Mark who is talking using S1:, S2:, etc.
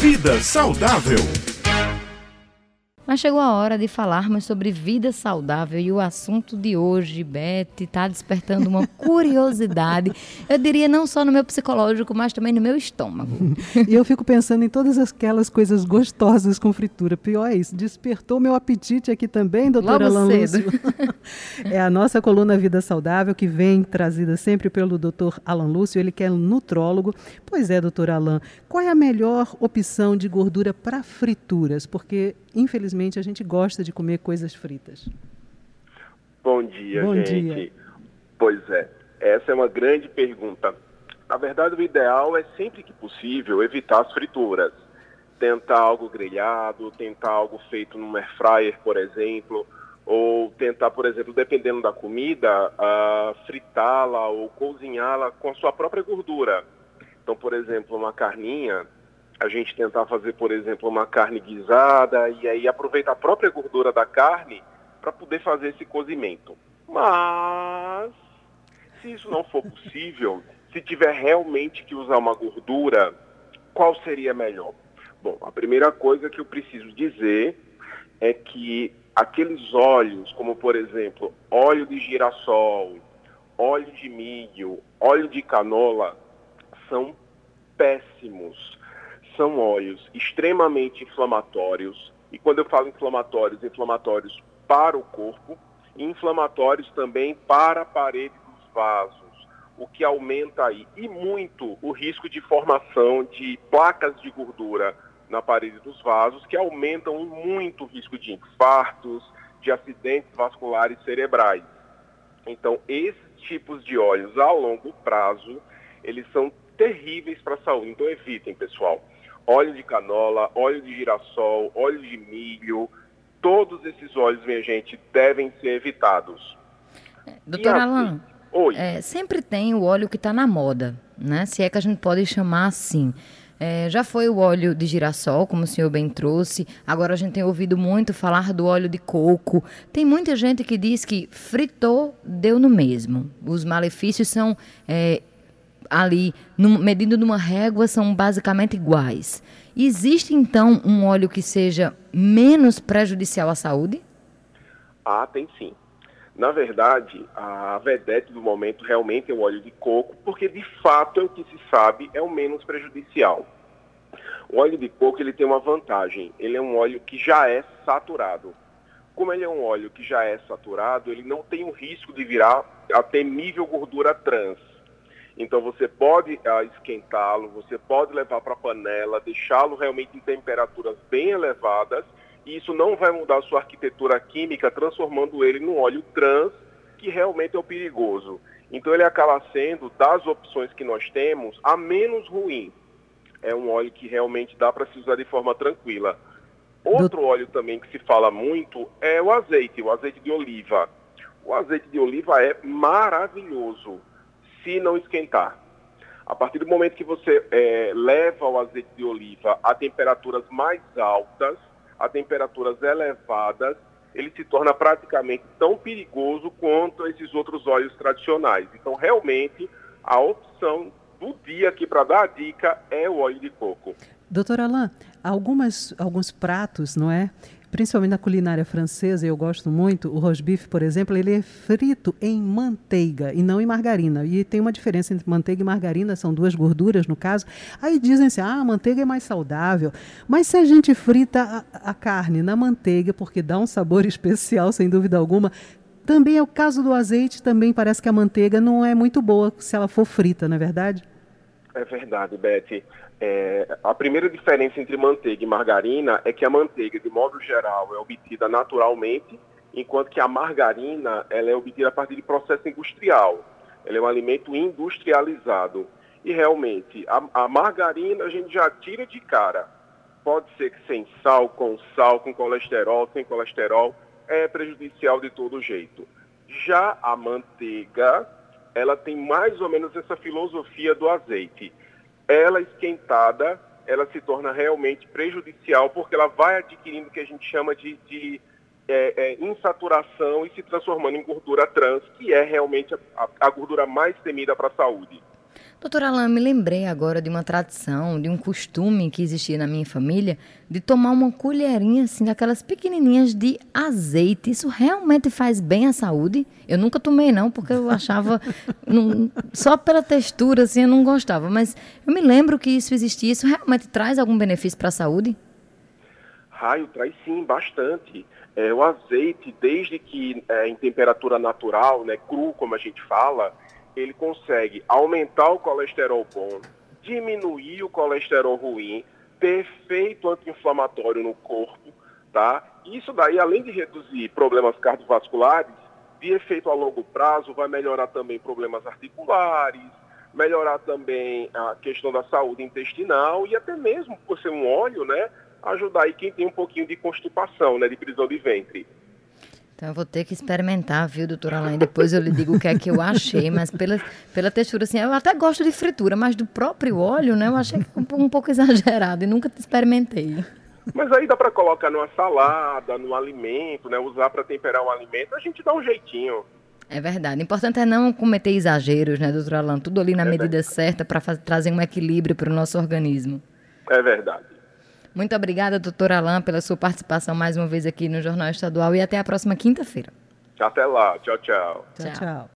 S1: Vida Saudável.
S2: Mas chegou a hora de falarmos sobre vida saudável e o assunto de hoje, Beth, está despertando uma curiosidade. Eu diria não só no meu psicológico, mas também no meu estômago.
S3: e eu fico pensando em todas aquelas coisas gostosas com fritura. Pior é isso, despertou meu apetite aqui também, doutora Alan Lúcio. é a nossa coluna Vida Saudável que vem trazida sempre pelo doutor Alan Lúcio, ele que é nutrólogo. Pois é, doutor Alan, qual é a melhor opção de gordura para frituras? Porque infelizmente, a gente gosta de comer coisas fritas.
S4: Bom dia, Bom gente. Dia. Pois é, essa é uma grande pergunta. Na verdade, o ideal é sempre que possível evitar as frituras. Tentar algo grelhado, tentar algo feito no air fryer, por exemplo, ou tentar, por exemplo, dependendo da comida, uh, fritá-la ou cozinhá-la com a sua própria gordura. Então, por exemplo, uma carninha, a gente tentar fazer, por exemplo, uma carne guisada e aí aproveitar a própria gordura da carne para poder fazer esse cozimento. Mas, se isso não for possível, se tiver realmente que usar uma gordura, qual seria melhor? Bom, a primeira coisa que eu preciso dizer é que aqueles óleos, como por exemplo, óleo de girassol, óleo de milho, óleo de canola, são péssimos são óleos extremamente inflamatórios, e quando eu falo inflamatórios, inflamatórios para o corpo e inflamatórios também para a parede dos vasos, o que aumenta aí e muito o risco de formação de placas de gordura na parede dos vasos, que aumentam muito o risco de infartos, de acidentes vasculares cerebrais. Então, esses tipos de óleos a longo prazo, eles são terríveis para a saúde. Então, evitem, pessoal óleo de canola, óleo de girassol, óleo de milho, todos esses óleos, minha gente, devem ser evitados.
S2: Doutor assim, Alan, é, sempre tem o óleo que está na moda, né? Se é que a gente pode chamar assim. É, já foi o óleo de girassol, como o senhor bem trouxe. Agora a gente tem ouvido muito falar do óleo de coco. Tem muita gente que diz que fritou, deu no mesmo. Os malefícios são é, ali, medindo numa régua, são basicamente iguais. Existe então um óleo que seja menos prejudicial à saúde?
S4: Ah, tem sim. Na verdade, a vedete do momento realmente é o óleo de coco, porque de fato é o que se sabe é o menos prejudicial. O óleo de coco ele tem uma vantagem, ele é um óleo que já é saturado. Como ele é um óleo que já é saturado, ele não tem o risco de virar a temível gordura trans. Então você pode ah, esquentá-lo, você pode levar para a panela, deixá-lo realmente em temperaturas bem elevadas, e isso não vai mudar a sua arquitetura química, transformando ele num óleo trans, que realmente é o perigoso. Então ele acaba sendo, das opções que nós temos, a menos ruim. É um óleo que realmente dá para se usar de forma tranquila. Outro óleo também que se fala muito é o azeite, o azeite de oliva. O azeite de oliva é maravilhoso se não esquentar. A partir do momento que você é, leva o azeite de oliva a temperaturas mais altas, a temperaturas elevadas, ele se torna praticamente tão perigoso quanto esses outros óleos tradicionais. Então, realmente, a opção do dia aqui para dar a dica é o óleo de coco.
S3: Doutor Alain, algumas, alguns pratos, não é? Principalmente na culinária francesa, eu gosto muito, o rosbife, por exemplo, ele é frito em manteiga e não em margarina. E tem uma diferença entre manteiga e margarina, são duas gorduras no caso. Aí dizem assim, ah, a manteiga é mais saudável. Mas se a gente frita a, a carne na manteiga, porque dá um sabor especial, sem dúvida alguma, também é o caso do azeite, também parece que a manteiga não é muito boa se ela for frita, não é verdade?
S4: É verdade, Betty. É, a primeira diferença entre manteiga e margarina é que a manteiga, de modo geral, é obtida naturalmente, enquanto que a margarina ela é obtida a partir de processo industrial. Ela é um alimento industrializado. E realmente, a, a margarina a gente já tira de cara. Pode ser que sem sal, com sal, com colesterol, sem colesterol, é prejudicial de todo jeito. Já a manteiga, ela tem mais ou menos essa filosofia do azeite ela esquentada, ela se torna realmente prejudicial porque ela vai adquirindo o que a gente chama de, de é, é, insaturação e se transformando em gordura trans, que é realmente a, a gordura mais temida para a saúde.
S2: Doutora Alain, me lembrei agora de uma tradição, de um costume que existia na minha família, de tomar uma colherinha, assim, daquelas pequenininhas de azeite. Isso realmente faz bem à saúde? Eu nunca tomei, não, porque eu achava, só pela textura, assim, eu não gostava. Mas eu me lembro que isso existia. Isso realmente traz algum benefício para a saúde?
S4: Raio, traz sim, bastante. É, o azeite, desde que é, em temperatura natural, né, cru, como a gente fala, ele consegue aumentar o colesterol bom, diminuir o colesterol ruim, ter efeito anti-inflamatório no corpo, tá? Isso daí, além de reduzir problemas cardiovasculares, de efeito a longo prazo, vai melhorar também problemas articulares, melhorar também a questão da saúde intestinal e até mesmo, por ser um óleo, né, ajudar aí quem tem um pouquinho de constipação, né, de prisão de ventre.
S2: Então eu vou ter que experimentar, viu, doutora Alain? Depois eu lhe digo o que é que eu achei, mas pela, pela textura, assim, eu até gosto de fritura, mas do próprio óleo, né, eu achei um, um pouco exagerado e nunca experimentei.
S4: Mas aí dá para colocar numa salada, no alimento, né, usar para temperar um alimento, a gente dá um jeitinho.
S2: É verdade. O importante é não cometer exageros, né, doutora Alain? Tudo ali na é medida certa para trazer um equilíbrio para o nosso organismo.
S4: É verdade.
S2: Muito obrigada, doutora Alain, pela sua participação mais uma vez aqui no Jornal Estadual e até a próxima quinta-feira.
S4: Até lá. Tchau, tchau.
S3: Tchau, tchau.